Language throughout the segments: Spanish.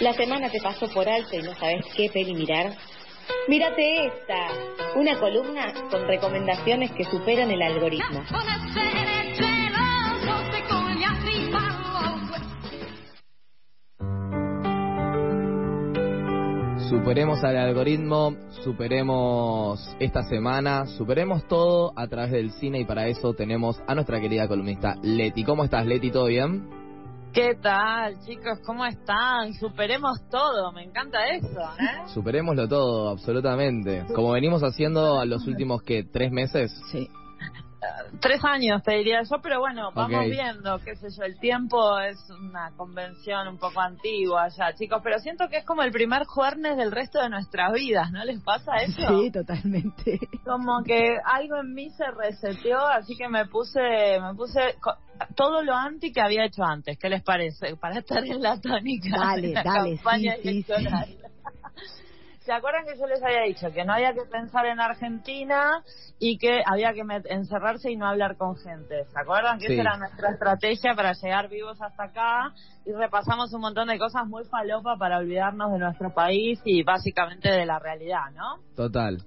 La semana te pasó por alto y no sabes qué peli mirar. Mírate esta, una columna con recomendaciones que superan el algoritmo. Superemos al algoritmo, superemos esta semana, superemos todo a través del cine y para eso tenemos a nuestra querida columnista Leti. ¿Cómo estás, Leti? ¿Todo bien? ¿Qué tal, chicos? ¿Cómo están? Superemos todo, me encanta eso, ¿eh? Superémoslo todo, absolutamente. Como venimos haciendo a los últimos, ¿qué? ¿Tres meses? Sí tres años, te diría yo, pero bueno, vamos viendo, qué sé yo, el tiempo es una convención un poco antigua ya, chicos, pero siento que es como el primer jueves del resto de nuestras vidas, ¿no les pasa eso? Sí, totalmente. Como que algo en mí se reseteó, así que me puse, me puse todo lo anti que había hecho antes, ¿qué les parece? Para estar en la tónica dale, de la dale, campaña electoral. ¿Se acuerdan que yo les había dicho que no había que pensar en Argentina y que había que encerrarse y no hablar con gente? ¿Se acuerdan que esa era nuestra estrategia para llegar vivos hasta acá? Y repasamos un montón de cosas muy falopa para olvidarnos de nuestro país y básicamente de la realidad, ¿no? Total.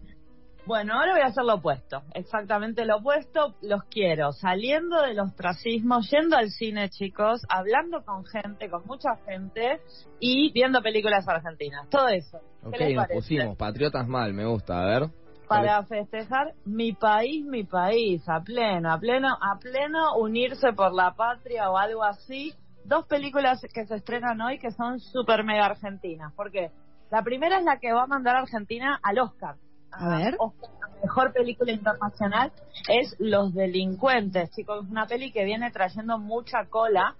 Bueno, ahora voy a hacer lo opuesto, exactamente lo opuesto. Los quiero saliendo del ostracismo, yendo al cine, chicos, hablando con gente, con mucha gente y viendo películas argentinas. Todo eso. Ok, nos pusimos patriotas mal, me gusta, a ver. Para festejar mi país, mi país, a pleno, a pleno, a pleno unirse por la patria o algo así. Dos películas que se estrenan hoy que son súper mega argentinas. ¿Por qué? La primera es la que va a mandar a Argentina al Oscar a ver. la mejor película internacional es Los Delincuentes, chicos. Es una peli que viene trayendo mucha cola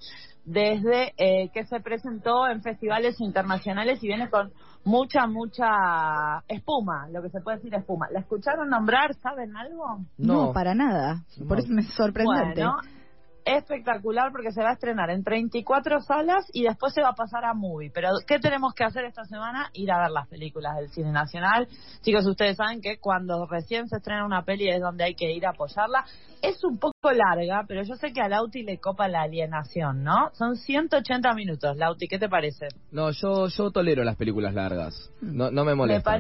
desde eh, que se presentó en festivales internacionales y viene con mucha, mucha espuma, lo que se puede decir espuma. ¿La escucharon nombrar? ¿Saben algo? No, para nada. Por eso me sorprendente. Bueno, espectacular porque se va a estrenar en 34 salas y después se va a pasar a movie. Pero ¿qué tenemos que hacer esta semana? Ir a ver las películas del cine nacional. Chicos, ustedes saben que cuando recién se estrena una peli es donde hay que ir a apoyarla. Es un poco larga, pero yo sé que a Lauti le copa la alienación, ¿no? Son 180 minutos. Lauti, ¿qué te parece? No, yo yo tolero las películas largas. No, no me molesta.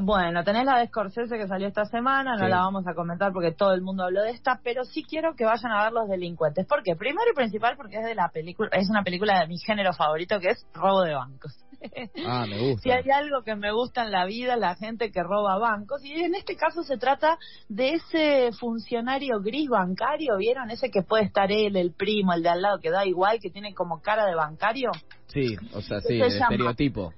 Bueno, tenés la de Scorsese que salió esta semana, no la vamos a comentar porque todo el mundo habló de esta, pero sí quiero que vayan a ver Los Delincuentes. ¿Por qué? Primero y principal porque es de la película, es una película de mi género favorito que es robo de bancos. Ah, me gusta. Si hay algo que me gusta en la vida, la gente que roba bancos. Y en este caso se trata de ese funcionario gris bancario, ¿vieron? Ese que puede estar él, el primo, el de al lado, que da igual, que tiene como cara de bancario. Sí, o sea, sí, el estereotipo.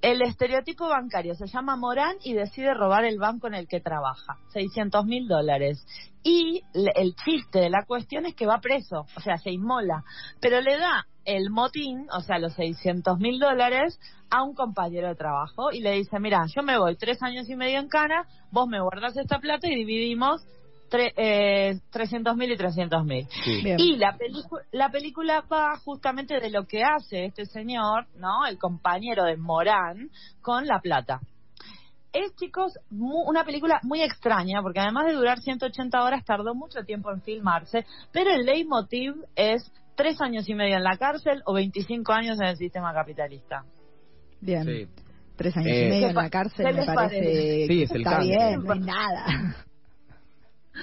El estereotipo bancario se llama Morán y decide robar el banco en el que trabaja, 600 mil dólares. Y el chiste de la cuestión es que va preso, o sea, se inmola, pero le da el motín, o sea, los 600 mil dólares, a un compañero de trabajo y le dice, mira, yo me voy tres años y medio en cana, vos me guardas esta plata y dividimos eh, 300.000 y 300.000. Y la, la película va justamente de lo que hace este señor, ¿no? El compañero de Morán con La Plata. Es, chicos, una película muy extraña, porque además de durar 180 horas, tardó mucho tiempo en filmarse, pero el leitmotiv es tres años y medio en la cárcel o 25 años en el sistema capitalista. Bien. Tres años y eh, medio en la cárcel me parece, sí, es el está bien, no es nada.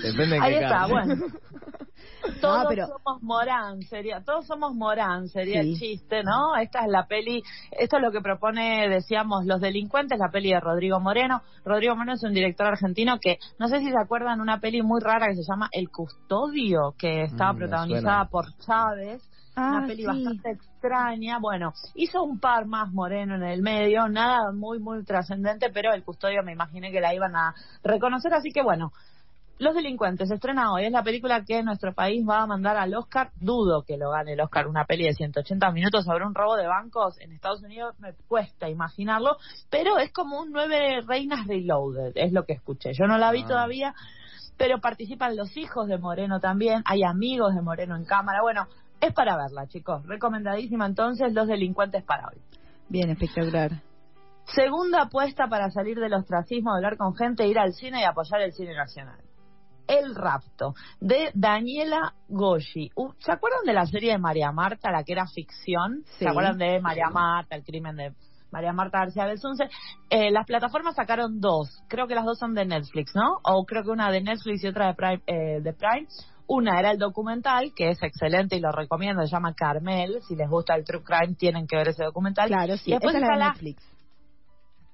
Depende Ahí está, bueno. Todos somos Morán, sería, todos somos Morán, sería el chiste, ¿no? Esta es la peli, esto es lo que propone, decíamos, Los Delincuentes, la peli de Rodrigo Moreno. Rodrigo Moreno es un director argentino que, no sé si se acuerdan, una peli muy rara que se llama El Custodio, que estaba mm, protagonizada por Chávez. una ah, peli bastante extraña. Bueno, hizo un par más Moreno en el medio, nada muy, muy trascendente, pero el custodio me imaginé que la iban a reconocer, así que bueno, los delincuentes estrena hoy, es la película que nuestro país va a mandar al Oscar. Dudo que lo gane el Oscar, una peli de 180 minutos sobre un robo de bancos en Estados Unidos, me cuesta imaginarlo, pero es como un nueve reinas reloaded, es lo que escuché. Yo no la vi ah. todavía, pero participan los hijos de Moreno también, hay amigos de Moreno en cámara. Bueno, es para verla, chicos. Recomendadísima entonces, Los delincuentes para hoy. Bien, espectacular. Segunda apuesta para salir del ostracismo, hablar con gente, ir al cine y apoyar el cine nacional. El rapto, de Daniela Goshi. ¿Se acuerdan de la serie de María Marta, la que era ficción? ¿Se acuerdan de María Marta, el crimen de María Marta García Belsunce? Eh, las plataformas sacaron dos, creo que las dos son de Netflix, ¿no? O creo que una de Netflix y otra de Prime. Eh, de Prime. Una era el documental, que es excelente y lo recomiendo, se llama Carmel. Si les gusta el True Crime, tienen que ver ese documental. Claro, sí, y después está la Netflix.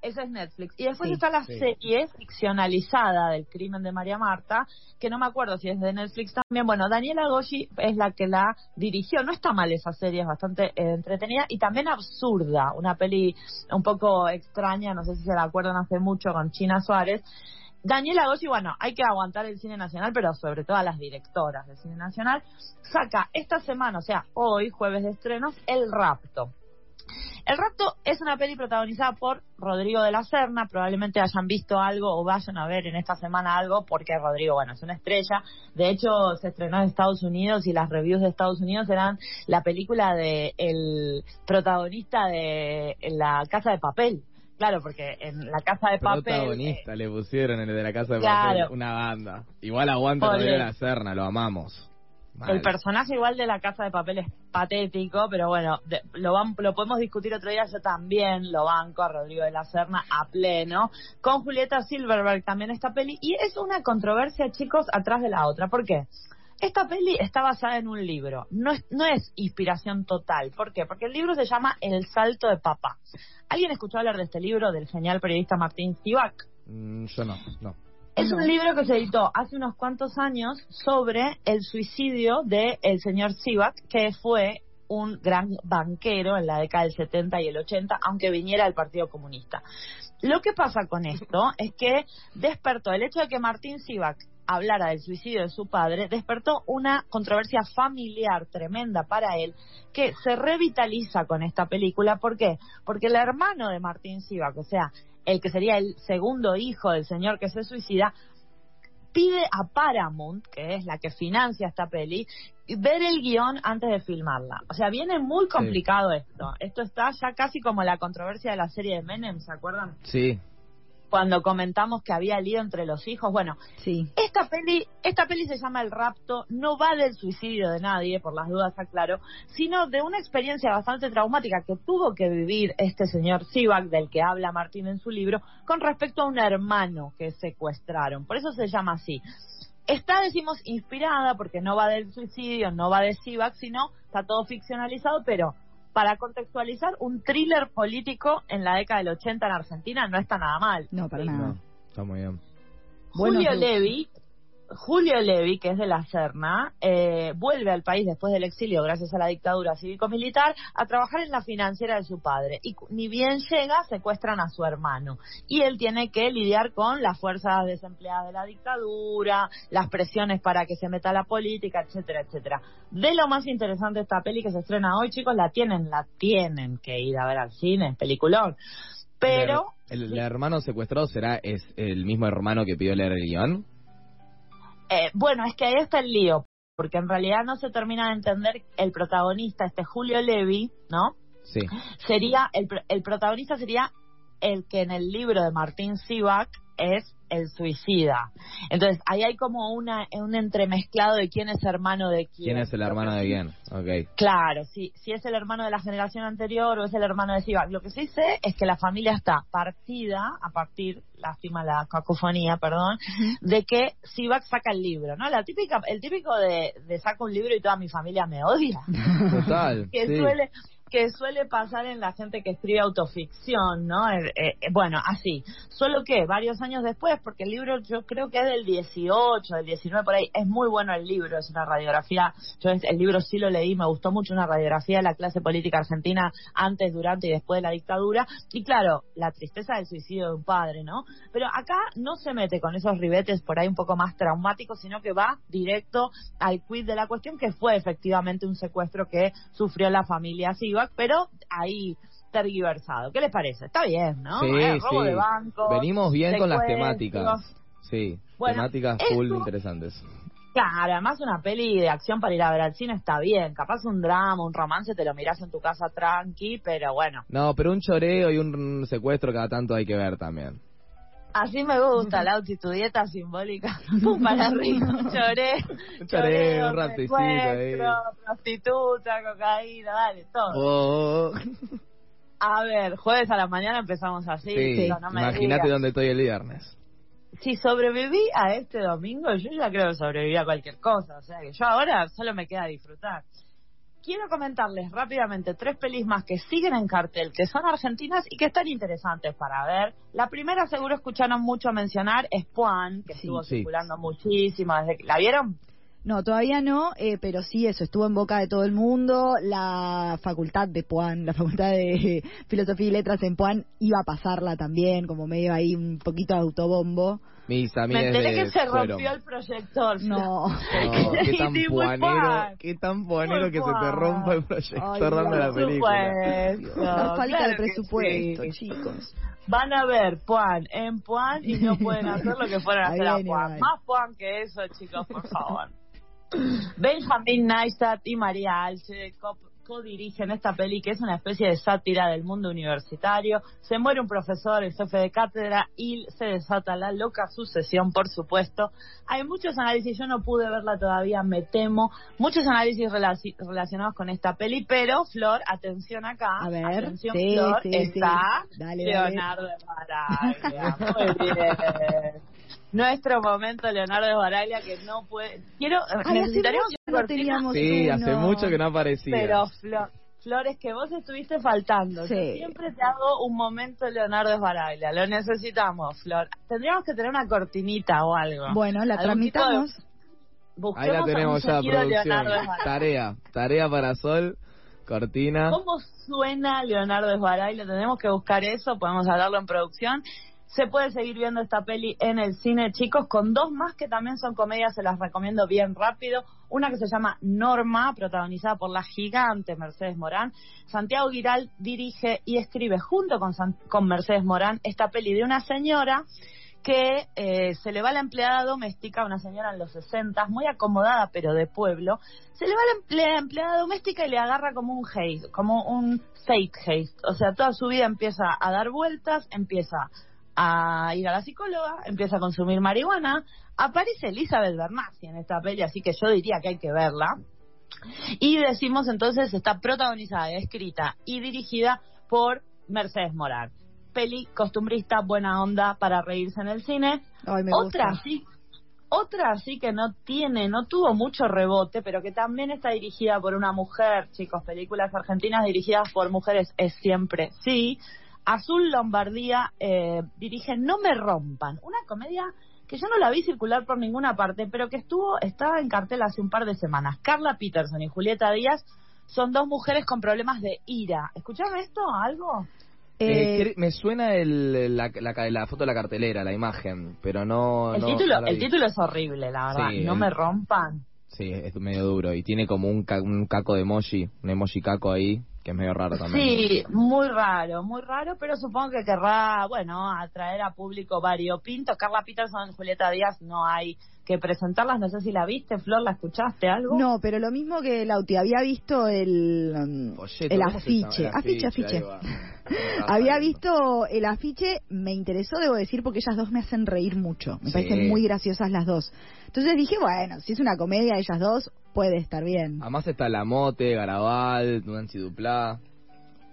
Esa es Netflix. Y después está la serie ficcionalizada del crimen de María Marta, que no me acuerdo si es de Netflix también. Bueno, Daniela Goshi es la que la dirigió. No está mal esa serie, es bastante eh, entretenida y también absurda. Una peli un poco extraña, no sé si se la acuerdan hace mucho con China Suárez. Daniela Goshi, bueno, hay que aguantar el cine nacional, pero sobre todo a las directoras del cine nacional, saca esta semana, o sea, hoy, jueves de estrenos, El Rapto el Rapto es una peli protagonizada por Rodrigo de la Serna, probablemente hayan visto algo o vayan a ver en esta semana algo, porque Rodrigo, bueno, es una estrella. De hecho, se estrenó en Estados Unidos y las reviews de Estados Unidos eran la película de el protagonista de La Casa de Papel. Claro, porque en la casa de papel. Protagonista le pusieron en el de la casa de papel una banda. Igual aguanta Rodrigo de la Serna, lo amamos. El personaje igual de la casa de papel es patético, pero bueno, lo, lo podemos discutir otro día. Yo también lo banco a Rodrigo de la Serna a pleno. Con Julieta Silverberg también esta peli. Y es una controversia, chicos, atrás de la otra. ¿Por qué? Esta peli está basada en un libro, no es, no es inspiración total. ¿Por qué? Porque el libro se llama El salto de papá. ¿Alguien escuchó hablar de este libro del genial periodista Martín Sivak? Mm, yo no, no. Es un libro que se editó hace unos cuantos años sobre el suicidio del el señor Sivak, que fue un gran banquero en la década del 70 y el 80, aunque viniera del Partido Comunista. Lo que pasa con esto es que despertó el hecho de que Martín Sivak hablara del suicidio de su padre, despertó una controversia familiar tremenda para él que se revitaliza con esta película. ¿Por qué? Porque el hermano de Martín Sivak, o sea, el que sería el segundo hijo del señor que se suicida, pide a Paramount, que es la que financia esta peli, ver el guion antes de filmarla. O sea, viene muy complicado esto. Esto está ya casi como la controversia de la serie de Menem, ¿se acuerdan? Sí, cuando comentamos que había lío entre los hijos. Bueno, sí. esta peli, esta peli se llama El rapto, no va del suicidio de nadie, por las dudas aclaro, sino de una experiencia bastante traumática que tuvo que vivir este señor Sivak, del que habla Martín en su libro, con respecto a un hermano que secuestraron. Por eso se llama así. Está, decimos, inspirada porque no va del suicidio, no va de Sivak, sino está todo ficcionalizado, pero para contextualizar, un thriller político en la década del 80 en Argentina no está nada mal. No, para nada. está muy bien. Julio Levi Julio Levi, que es de la Serna, eh, vuelve al país después del exilio, gracias a la dictadura cívico-militar, a trabajar en la financiera de su padre. Y ni bien llega, secuestran a su hermano. Y él tiene que lidiar con las fuerzas desempleadas de la dictadura, las presiones para que se meta la política, etcétera, etcétera. De lo más interesante esta peli que se estrena hoy, chicos, la tienen, la tienen que ir a ver al cine, peliculón. Pero... ¿El, hermano secuestrado será es el mismo hermano que pidió leer el guion? Eh, bueno, es que ahí está el lío, porque en realidad no se termina de entender el protagonista, este Julio Levi, ¿no? Sí. Sería, el, el protagonista sería el que en el libro de Martín Sivak es el suicida. Entonces, ahí hay como una, un entremezclado de quién es hermano de quién. ¿Quién es el hermano de quién? Okay. Claro, si, si es el hermano de la generación anterior o es el hermano de Sivak. Lo que sí sé es que la familia está partida a partir, lástima la cacofonía, perdón, de que Sivak saca el libro, ¿no? La típica, el típico de, de saca un libro y toda mi familia me odia. Total. que suele que suele pasar en la gente que escribe autoficción, ¿no? Eh, eh, bueno, así. Solo que varios años después, porque el libro yo creo que es del 18, del 19 por ahí, es muy bueno el libro, es una radiografía, yo el libro sí lo leí, me gustó mucho una radiografía de la clase política argentina antes, durante y después de la dictadura, y claro, la tristeza del suicidio de un padre, ¿no? Pero acá no se mete con esos ribetes por ahí un poco más traumáticos, sino que va directo al quid de la cuestión, que fue efectivamente un secuestro que sufrió la familia Siva pero ahí tergiversado. ¿Qué les parece? Está bien, ¿no? Sí, eh, robo de banco. Venimos bien con las temáticas. Sí, temáticas full interesantes. Claro, además una peli de acción para ir a ver al cine está bien. Capaz un drama, un romance, te lo miras en tu casa tranqui, pero bueno. No, pero un choreo y un secuestro cada tanto hay que ver también. Así me gusta, Lauti, tu dieta simbólica. Para arriba, lloré. Lloré, un ratecito ahí. Prostituta, cocaína, dale, todo. Oh. A ver, jueves a la mañana empezamos así. Sí, no imagínate dónde estoy el viernes. Si sobreviví a este domingo, yo ya creo que sobreviví a cualquier cosa. O sea que yo ahora solo me queda disfrutar quiero comentarles rápidamente tres pelis más que siguen en cartel, que son argentinas y que están interesantes para ver. La primera seguro escucharon mucho mencionar es Puan, que estuvo circulando muchísimo desde que... ¿La vieron? No, todavía no, eh, pero sí, eso estuvo en boca de todo el mundo. La facultad de Puan, la facultad de Filosofía y Letras en Puan, iba a pasarla también, como medio ahí un poquito de autobombo. Mis Me enteré que se rompió el proyector. No. no qué tan puanero, qué tan puanero que se te rompa el proyector dando la película. La falta de presupuesto, chicos. Van a ver Puan en Puan y no pueden hacer lo que fueran a hacer a Puan. Más Puan que eso, chicos, por favor. Benjamin Neistat y María Alche co-dirigen esta peli que es una especie de sátira del mundo universitario. Se muere un profesor, el jefe de cátedra, y se desata la loca sucesión, por supuesto. Hay muchos análisis, yo no pude verla todavía, me temo, muchos análisis relacionados con esta peli, pero Flor, atención acá. A ver, atención Flor, está Leonardo Baraglia. Muy bien. Nuestro momento, Leonardo de Baraglia, que no puede. Quiero. Ay, necesitaríamos no teníamos Sí, hace mucho que no aparecía. Pero, Flor. Flores, que vos estuviste faltando. Sí. siempre te hago un momento Leonardo Baraglia. Lo necesitamos, Flor. Tendríamos que tener una cortinita o algo. Bueno, la tramitamos. Ahí la tenemos ya, producción. Tarea, tarea para Sol, cortina. ¿Cómo suena Leonardo Esbaraglia? Tenemos que buscar eso, podemos hablarlo en producción. Se puede seguir viendo esta peli en el cine, chicos, con dos más que también son comedias, se las recomiendo bien rápido. Una que se llama Norma, protagonizada por la gigante Mercedes Morán. Santiago Giral dirige y escribe junto con, con Mercedes Morán esta peli de una señora que eh, se le va la empleada doméstica, una señora en los 60, muy acomodada pero de pueblo, se le va la empleada doméstica y le agarra como un haste, como un fake haste. O sea, toda su vida empieza a dar vueltas, empieza a ir a la psicóloga, empieza a consumir marihuana, aparece Elizabeth Bernassi en esta peli, así que yo diría que hay que verla. Y decimos entonces está protagonizada, escrita y dirigida por Mercedes Morán. Peli costumbrista, buena onda para reírse en el cine. otra sí, otra sí que no tiene, no tuvo mucho rebote, pero que también está dirigida por una mujer, chicos, películas argentinas dirigidas por mujeres es siempre sí. Azul Lombardía eh, dirige No me rompan, una comedia que yo no la vi circular por ninguna parte, pero que estuvo estaba en cartel hace un par de semanas. Carla Peterson y Julieta Díaz son dos mujeres con problemas de ira. ¿Escucharon esto? ¿Algo? Eh, eh, me suena el, la, la, foto de la cartelera, la imagen, pero no. El, título, el título es horrible, la verdad. no me rompan. Sí, es medio duro. Y tiene como un, un caco de emoji, un emoji caco ahí que es medio raro también. Sí, muy raro, muy raro, pero supongo que querrá, bueno, atraer a público variopinto. Carla Peterson, Julieta Díaz, no hay que presentarlas, no sé si la viste, Flor, ¿la escuchaste algo? No, pero lo mismo que Lauti, había visto el, um, el afiche, afiche, afiche. había visto el afiche, me interesó, debo decir, porque ellas dos me hacen reír mucho, me parecen muy graciosas las dos. Entonces dije, bueno, si es una comedia, ellas dos, puede estar bien. Además está La Mote, Garabal, Nancy Duplá.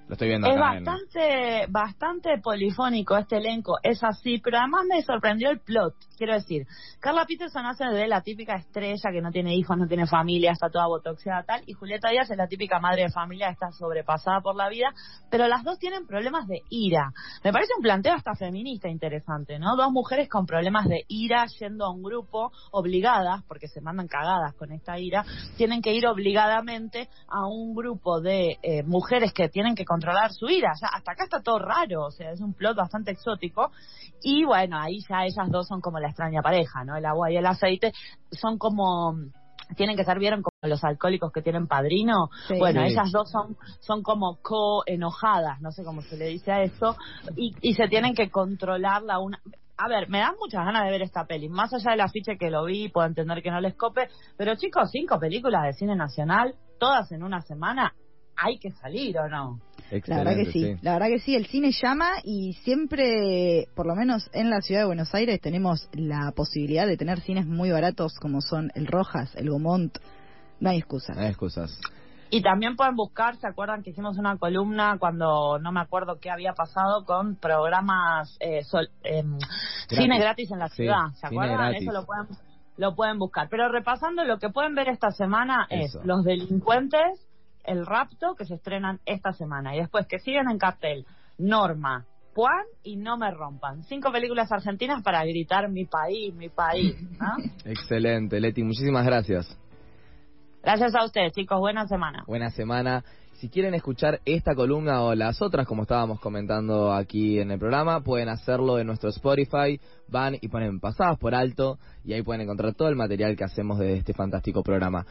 Lo estoy viendo es bastante, bastante polifónico este elenco, es así, pero además me sorprendió el plot. Quiero decir, Carla Peterson hace de la típica estrella que no tiene hijos, no tiene familia, está toda botoxeada tal, y Julieta Díaz es la típica madre de familia, está sobrepasada por la vida, pero las dos tienen problemas de ira. Me parece un planteo hasta feminista interesante, ¿no? Dos mujeres con problemas de ira yendo a un grupo obligadas, porque se mandan cagadas con esta ira, tienen que ir obligadamente a un grupo de eh, mujeres que tienen que controlar su ira. Ya, hasta acá está todo raro, o sea, es un plot bastante exótico. Y bueno, ahí ya ellas dos son como la extraña pareja, ¿no? El agua y el aceite son como tienen que ser vieron como los alcohólicos que tienen padrino bueno ellas dos son son como co enojadas no sé cómo se le dice a eso y, y se tienen que controlar la una a ver, me dan muchas ganas de ver esta peli. Más allá del afiche que lo vi, puedo entender que no les cope. Pero chicos, cinco películas de cine nacional, todas en una semana, hay que salir o no. La verdad que sí, la verdad que sí, el cine llama y siempre, por lo menos en la ciudad de Buenos Aires, tenemos la posibilidad de tener cines muy baratos como son el Rojas, el Gomont, no hay excusas. No hay excusas. Y también pueden buscar, ¿se acuerdan que hicimos una columna cuando no me acuerdo qué había pasado con programas eh, em, cine gratis en la ciudad? ¿Se acuerdan? Eso lo pueden, lo pueden buscar. Pero repasando, lo que pueden ver esta semana es Los Delincuentes, El Rapto, que se estrenan esta semana. Y después que siguen en cartel Norma, Juan y No Me Rompan. Cinco películas argentinas para gritar mi país, mi país. Excelente, Leti. Muchísimas gracias. Gracias a ustedes, chicos. Buena semana. Buena semana. Si quieren escuchar esta columna o las otras, como estábamos comentando aquí en el programa, pueden hacerlo en nuestro Spotify. Van y ponen pasadas por alto y ahí pueden encontrar todo el material que hacemos de este fantástico programa.